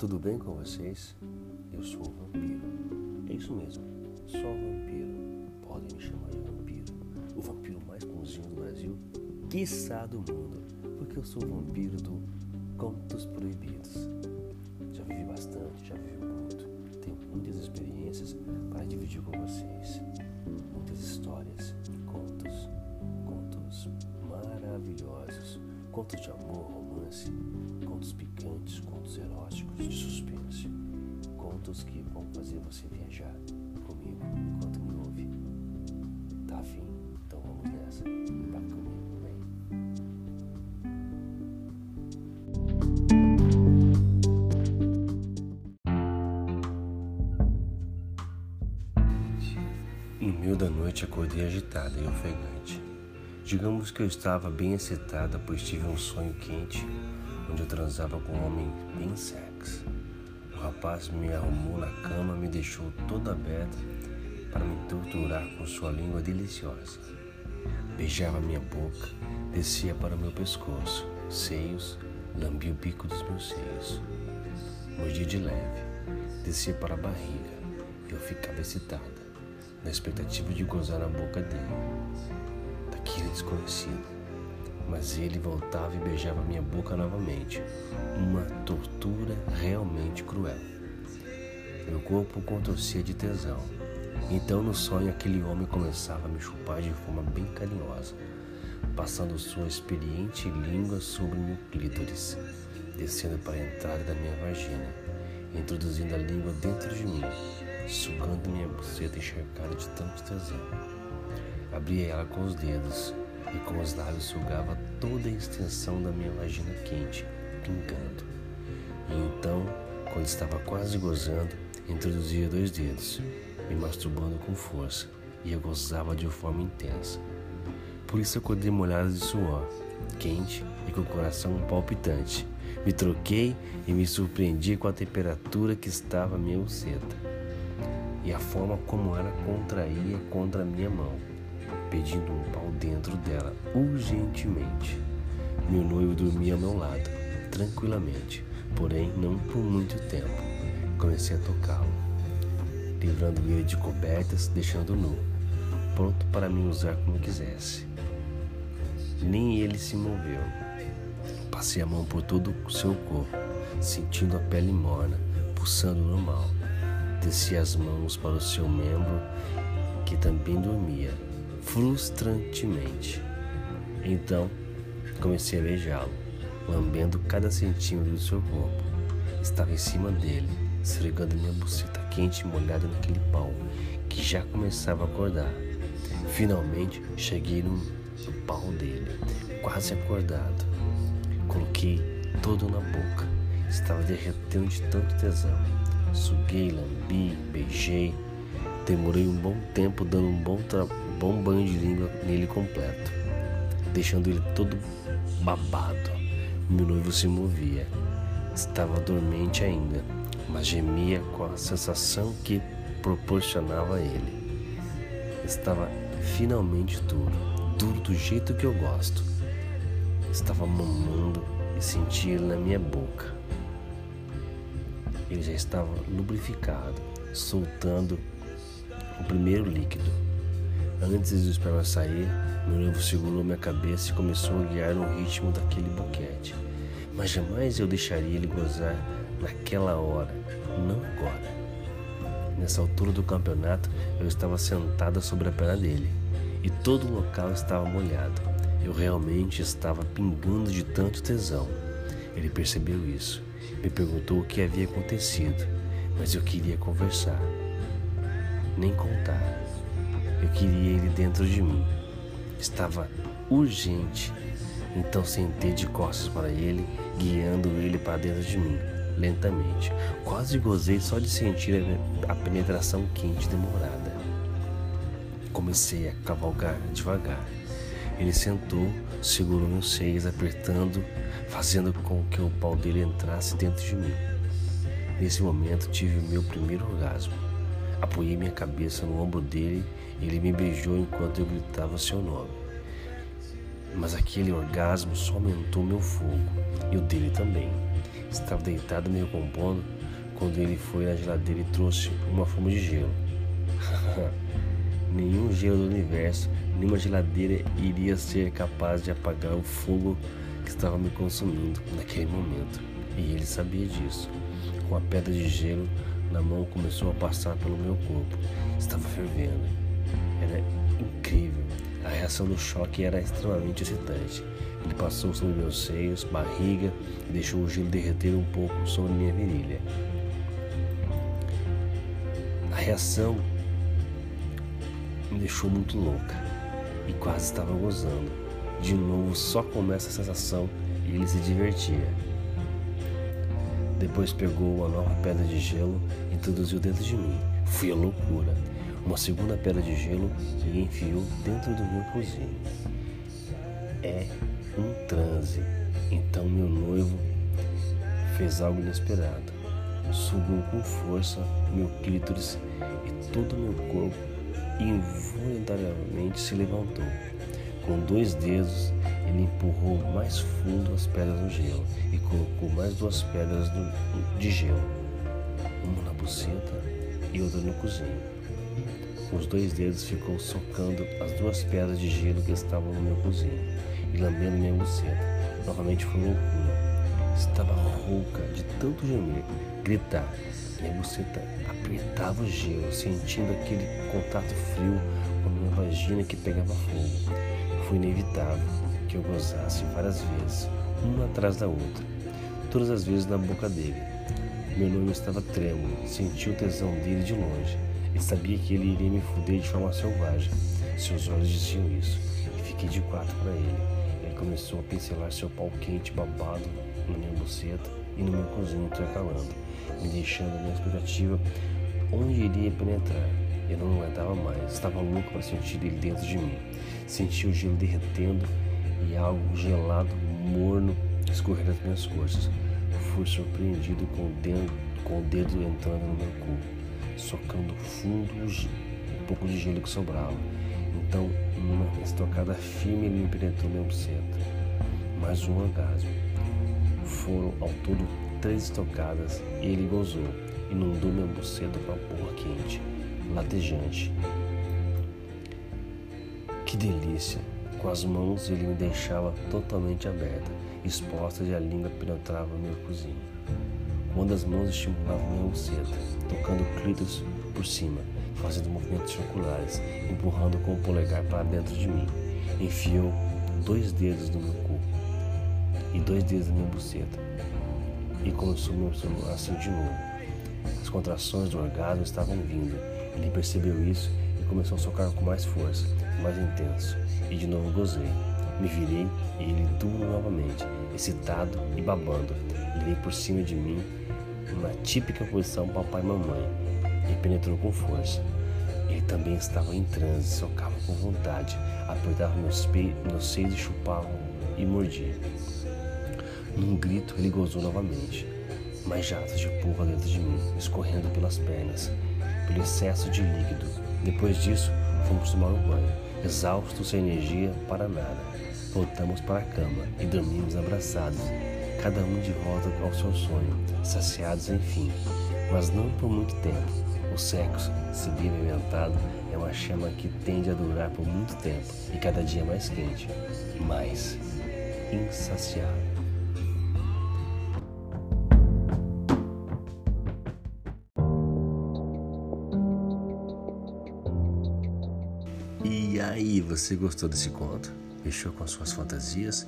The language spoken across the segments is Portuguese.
tudo bem com vocês? Eu sou o vampiro. É isso mesmo, só vampiro. Podem me chamar de vampiro. O vampiro mais bonzinho do Brasil, quiçá do mundo. Porque eu sou o vampiro do Contos Proibidos. Já vivi bastante, já vivi muito. Tenho muitas experiências para dividir com vocês. Muitas histórias, contos, contos maravilhosos. Contos de amor, romance, contos picantes, contos eróticos, de suspense. Contos que vão fazer você viajar comigo enquanto me ouve. Tá afim? Então vamos nessa. Vai comigo, vem. Em meio da noite acordei agitada e ofegante. Digamos que eu estava bem excitada, pois tive um sonho quente, onde eu transava com um homem bem sexy. O rapaz me arrumou na cama, me deixou toda aberta para me torturar com sua língua deliciosa. Beijava minha boca, descia para o meu pescoço, seios, lambia o bico dos meus seios. Mordia de leve, descia para a barriga e eu ficava excitada, na expectativa de gozar na boca dele, daquele desconhecido. Mas ele voltava e beijava minha boca novamente, uma tortura realmente cruel. Meu corpo contorcia de tesão. Então, no sonho, aquele homem começava a me chupar de forma bem carinhosa, passando sua experiente língua sobre meu clítoris, descendo para a entrada da minha vagina, introduzindo a língua dentro de mim, sugando minha buceta encharcada de tanto tesão. Abria ela com os dedos e com os lábios sugava toda a extensão da minha vagina quente, pingando. E então, quando estava quase gozando, introduzia dois dedos, me masturbando com força, e eu gozava de forma intensa. Por isso acordei molhado de suor, quente e com o coração palpitante. Me troquei e me surpreendi com a temperatura que estava minha buceta e a forma como ela contraía contra a minha mão, pedindo um pau dentro dela urgentemente. Meu noivo dormia ao meu lado, tranquilamente, porém não por muito tempo. Comecei a tocá-lo, livrando ele de cobertas, deixando nu, pronto para me usar como quisesse. Nem ele se moveu. Passei a mão por todo o seu corpo, sentindo a pele morna, pulsando normal. Desci as mãos para o seu membro, que também dormia, frustrantemente. Então, comecei a beijá-lo, lambendo cada centímetro do seu corpo. Estava em cima dele, esfregando minha buceta quente e molhada naquele pau, que já começava a acordar. Finalmente, cheguei no, no pau dele, quase acordado. Coloquei todo na boca, estava derretendo de tanto tesão. Suguei, lambi, beijei. Demorei um bom tempo dando um bom, bom banho de língua nele completo, deixando ele todo babado. Meu noivo se movia. Estava dormente ainda, mas gemia com a sensação que proporcionava a ele. Estava finalmente duro, duro do jeito que eu gosto. Estava mamando e sentia ele na minha boca. Ele já estava lubrificado, soltando o primeiro líquido. Antes do esperma sair, meu noivo segurou minha cabeça e começou a guiar no ritmo daquele boquete. Mas jamais eu deixaria ele gozar naquela hora, não agora. Nessa altura do campeonato, eu estava sentada sobre a perna dele e todo o local estava molhado. Eu realmente estava pingando de tanto tesão. Ele percebeu isso, me perguntou o que havia acontecido, mas eu queria conversar, nem contar. Eu queria ele dentro de mim. Estava urgente, então sentei de costas para ele, guiando ele para dentro de mim, lentamente. Quase gozei só de sentir a penetração quente demorada. Comecei a cavalgar devagar. Ele sentou, segurou meus seios, apertando, fazendo com que o pau dele entrasse dentro de mim. Nesse momento tive meu primeiro orgasmo. Apoiei minha cabeça no ombro dele e ele me beijou enquanto eu gritava seu nome. Mas aquele orgasmo só aumentou meu fogo e o dele também. Estava deitado meio compondo quando ele foi na geladeira e trouxe uma forma de gelo. Nenhum gelo do universo, nenhuma geladeira iria ser capaz de apagar o fogo que estava me consumindo naquele momento. E ele sabia disso. Com a pedra de gelo na mão, começou a passar pelo meu corpo. Estava fervendo. Era incrível. A reação do choque era extremamente excitante. Ele passou sobre meus seios, barriga e deixou o gelo derreter um pouco sobre minha virilha. A reação me deixou muito louca e quase estava gozando. De novo, só começa a sensação e ele se divertia. Depois pegou uma nova pedra de gelo e introduziu dentro de mim. Fui a loucura. Uma segunda pedra de gelo e enfiou dentro do meu cozinho. É um transe. Então meu noivo fez algo inesperado. Sugou com força meu clítoris e todo meu corpo involuntariamente se levantou. Com dois dedos, ele empurrou mais fundo as pedras no gelo e colocou mais duas pedras de gelo, uma na buceta e outra no cozinho. Com os dois dedos ficou socando as duas pedras de gelo que estavam no meu cozinho e lambendo minha buceta. Novamente foi loucura. Estava rouca de tanto gemer, gritar. Minha buceta apertava o gelo, sentindo aquele contato frio com minha vagina que pegava fogo. Foi inevitável que eu gozasse várias vezes, uma atrás da outra, todas as vezes na boca dele. Meu nome estava trêmulo, senti o tesão dele de longe e sabia que ele iria me fuder de forma selvagem. Seus olhos diziam isso e fiquei de quatro para ele começou a pincelar seu pau quente babado na minha buceta e no meu cozinho intercalando, me deixando na expectativa onde iria penetrar. Eu não aguentava mais, estava louco para sentir ele dentro de mim. Senti o gelo derretendo e algo gelado, morno, escorrer das minhas coxas. Fui surpreendido com o dedo, com o dedo entrando no meu cu, socando fundo um pouco de gelo que sobrava então, numa estocada firme, me penetrou minha buceta. Mais um orgasmo. Foram ao todo três estocadas e ele gozou. Inundou minha buceta com a porra quente, latejante. Que delícia! Com as mãos ele me deixava totalmente aberta, exposta e a língua penetrava meu cozinho. Uma das mãos estimulava minha buceta, tocando o clítoris por cima fazendo movimentos circulares, empurrando com o polegar para dentro de mim. Enfiou dois dedos no meu cu e dois dedos na minha buceta e começou meu assim de novo. As contrações do orgasmo estavam vindo. Ele percebeu isso e começou a socar com mais força, mais intenso. E de novo gozei. Me virei e ele duro novamente, excitado e babando. Ele por cima de mim, na típica posição papai e mamãe, e penetrou com força. Ele também estava em transe, socava com vontade, apertava meus, pe... meus seios e chupava e mordia. Num grito, ele gozou novamente, mais jatos de porra dentro de mim, escorrendo pelas pernas, pelo excesso de líquido. Depois disso, fomos tomar um banho, exaustos, sem energia para nada. Voltamos para a cama e dormimos abraçados, cada um de volta ao seu sonho, saciados enfim, mas não por muito tempo o sexo, se bem alimentado, é uma chama que tende a durar por muito tempo e cada dia mais quente, mais insaciável. Aí, você gostou desse conto? Fechou com suas fantasias?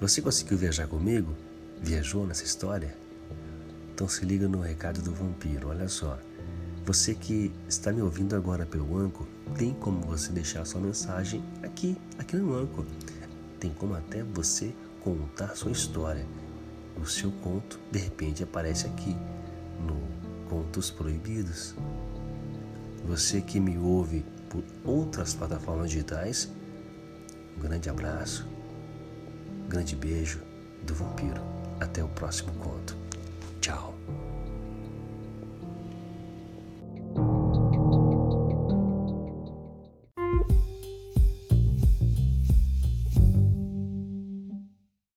Você conseguiu viajar comigo? Viajou nessa história? Então se liga no recado do vampiro, olha só. Você que está me ouvindo agora pelo Anco, tem como você deixar sua mensagem aqui, aqui no Anco. Tem como até você contar sua história. O seu conto, de repente, aparece aqui no Contos Proibidos. Você que me ouve por outras plataformas digitais, um grande abraço, um grande beijo do vampiro. Até o próximo conto. Tchau.